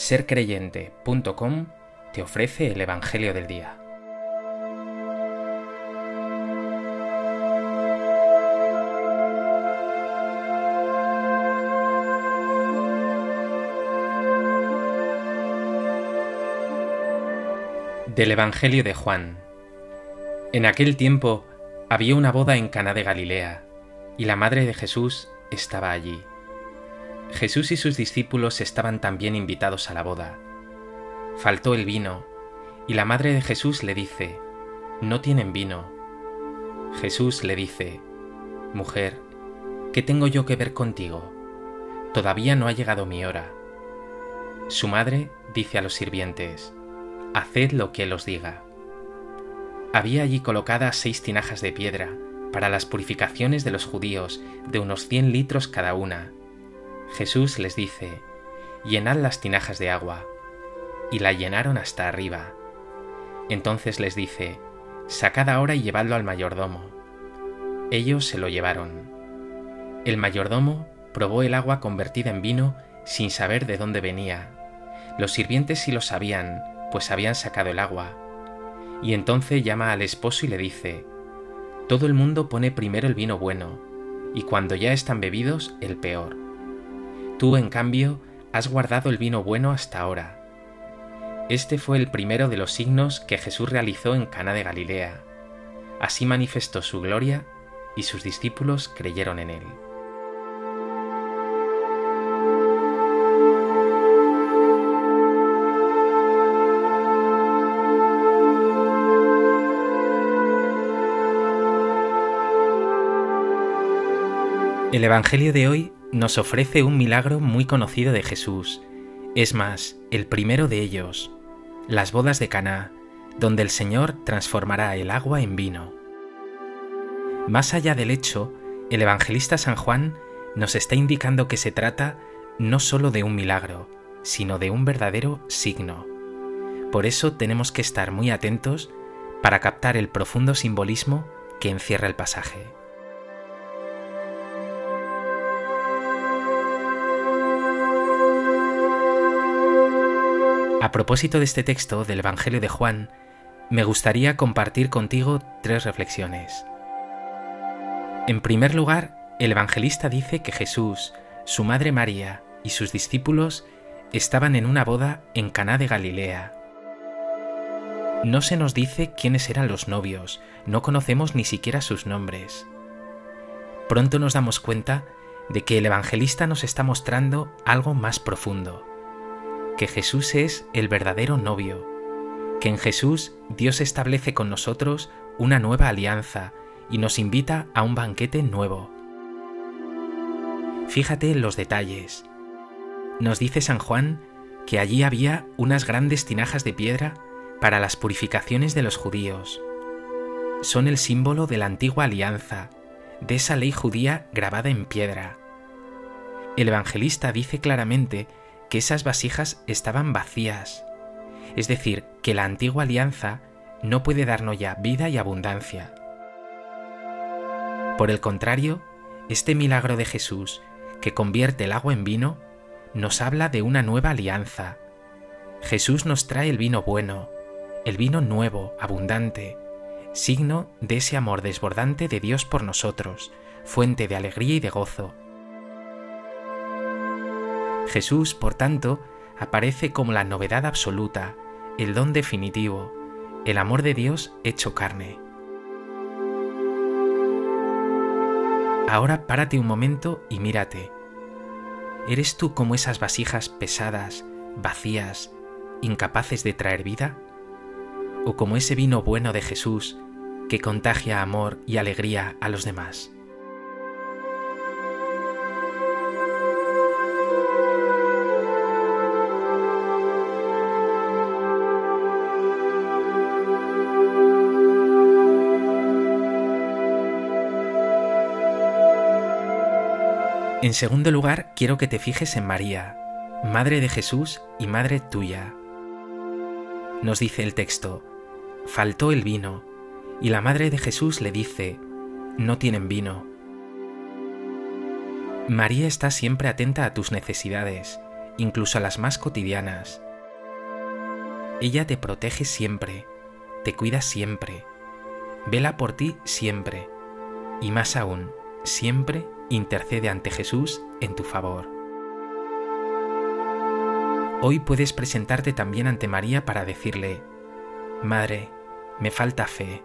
sercreyente.com te ofrece el Evangelio del Día. Del Evangelio de Juan. En aquel tiempo había una boda en Caná de Galilea, y la madre de Jesús estaba allí. Jesús y sus discípulos estaban también invitados a la boda. Faltó el vino, y la madre de Jesús le dice, No tienen vino. Jesús le dice, Mujer, ¿qué tengo yo que ver contigo? Todavía no ha llegado mi hora. Su madre dice a los sirvientes, Haced lo que él os diga. Había allí colocadas seis tinajas de piedra para las purificaciones de los judíos de unos cien litros cada una, Jesús les dice, llenad las tinajas de agua, y la llenaron hasta arriba. Entonces les dice, sacad ahora y llevadlo al mayordomo. Ellos se lo llevaron. El mayordomo probó el agua convertida en vino sin saber de dónde venía. Los sirvientes sí lo sabían, pues habían sacado el agua. Y entonces llama al esposo y le dice, Todo el mundo pone primero el vino bueno, y cuando ya están bebidos, el peor Tú, en cambio, has guardado el vino bueno hasta ahora. Este fue el primero de los signos que Jesús realizó en Cana de Galilea. Así manifestó su gloria y sus discípulos creyeron en él. El Evangelio de hoy nos ofrece un milagro muy conocido de Jesús. Es más, el primero de ellos, las bodas de Caná, donde el Señor transformará el agua en vino. Más allá del hecho, el evangelista San Juan nos está indicando que se trata no sólo de un milagro, sino de un verdadero signo. Por eso tenemos que estar muy atentos para captar el profundo simbolismo que encierra el pasaje. A propósito de este texto del Evangelio de Juan, me gustaría compartir contigo tres reflexiones. En primer lugar, el evangelista dice que Jesús, su madre María y sus discípulos estaban en una boda en Caná de Galilea. No se nos dice quiénes eran los novios, no conocemos ni siquiera sus nombres. Pronto nos damos cuenta de que el evangelista nos está mostrando algo más profundo que Jesús es el verdadero novio, que en Jesús Dios establece con nosotros una nueva alianza y nos invita a un banquete nuevo. Fíjate en los detalles. Nos dice San Juan que allí había unas grandes tinajas de piedra para las purificaciones de los judíos. Son el símbolo de la antigua alianza, de esa ley judía grabada en piedra. El evangelista dice claramente que esas vasijas estaban vacías, es decir, que la antigua alianza no puede darnos ya vida y abundancia. Por el contrario, este milagro de Jesús, que convierte el agua en vino, nos habla de una nueva alianza. Jesús nos trae el vino bueno, el vino nuevo, abundante, signo de ese amor desbordante de Dios por nosotros, fuente de alegría y de gozo. Jesús, por tanto, aparece como la novedad absoluta, el don definitivo, el amor de Dios hecho carne. Ahora párate un momento y mírate. ¿Eres tú como esas vasijas pesadas, vacías, incapaces de traer vida? ¿O como ese vino bueno de Jesús que contagia amor y alegría a los demás? En segundo lugar, quiero que te fijes en María, Madre de Jesús y Madre tuya. Nos dice el texto, faltó el vino, y la Madre de Jesús le dice, no tienen vino. María está siempre atenta a tus necesidades incluso a las más cotidianas. Ella te protege siempre, te cuida siempre, vela por ti siempre, y más aún, siempre intercede ante Jesús en tu favor. Hoy puedes presentarte también ante María para decirle, Madre, me falta fe.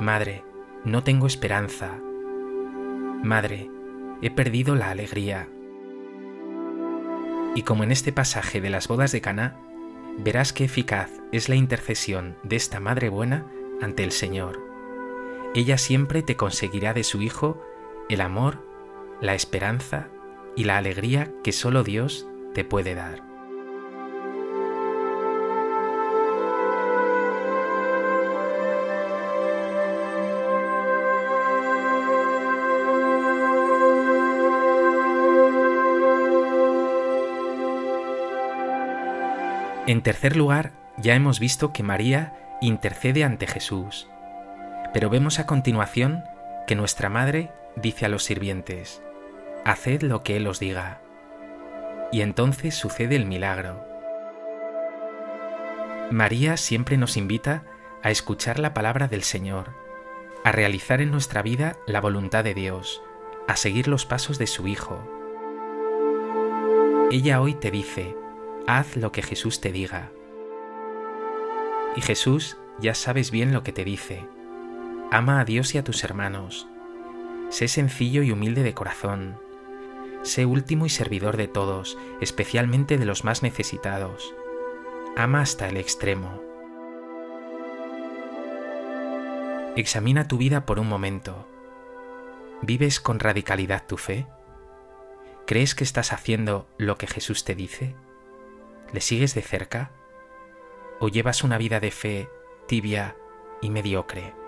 Madre, no tengo esperanza. Madre, he perdido la alegría. Y como en este pasaje de las bodas de Caná, verás qué eficaz es la intercesión de esta Madre buena ante el Señor. Ella siempre te conseguirá de su Hijo el amor, la esperanza y la alegría que solo Dios te puede dar. En tercer lugar, ya hemos visto que María intercede ante Jesús, pero vemos a continuación que nuestra Madre dice a los sirvientes, Haced lo que Él os diga. Y entonces sucede el milagro. María siempre nos invita a escuchar la palabra del Señor, a realizar en nuestra vida la voluntad de Dios, a seguir los pasos de su Hijo. Ella hoy te dice, haz lo que Jesús te diga. Y Jesús ya sabes bien lo que te dice. Ama a Dios y a tus hermanos. Sé sencillo y humilde de corazón. Sé último y servidor de todos, especialmente de los más necesitados. Ama hasta el extremo. Examina tu vida por un momento. ¿Vives con radicalidad tu fe? ¿Crees que estás haciendo lo que Jesús te dice? ¿Le sigues de cerca? ¿O llevas una vida de fe tibia y mediocre?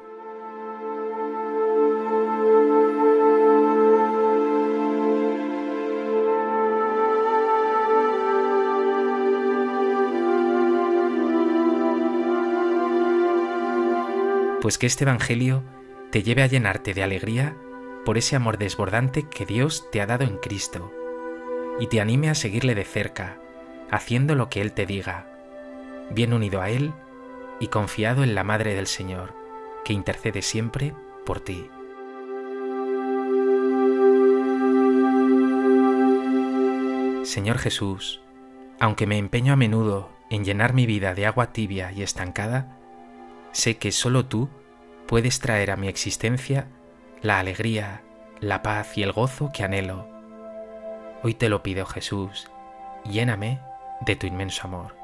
Pues que este Evangelio te lleve a llenarte de alegría por ese amor desbordante que Dios te ha dado en Cristo y te anime a seguirle de cerca haciendo lo que Él te diga, bien unido a Él y confiado en la Madre del Señor, que intercede siempre por ti. Señor Jesús, aunque me empeño a menudo en llenar mi vida de agua tibia y estancada, sé que solo tú puedes traer a mi existencia la alegría, la paz y el gozo que anhelo. Hoy te lo pido Jesús, lléname de tu inmenso amor.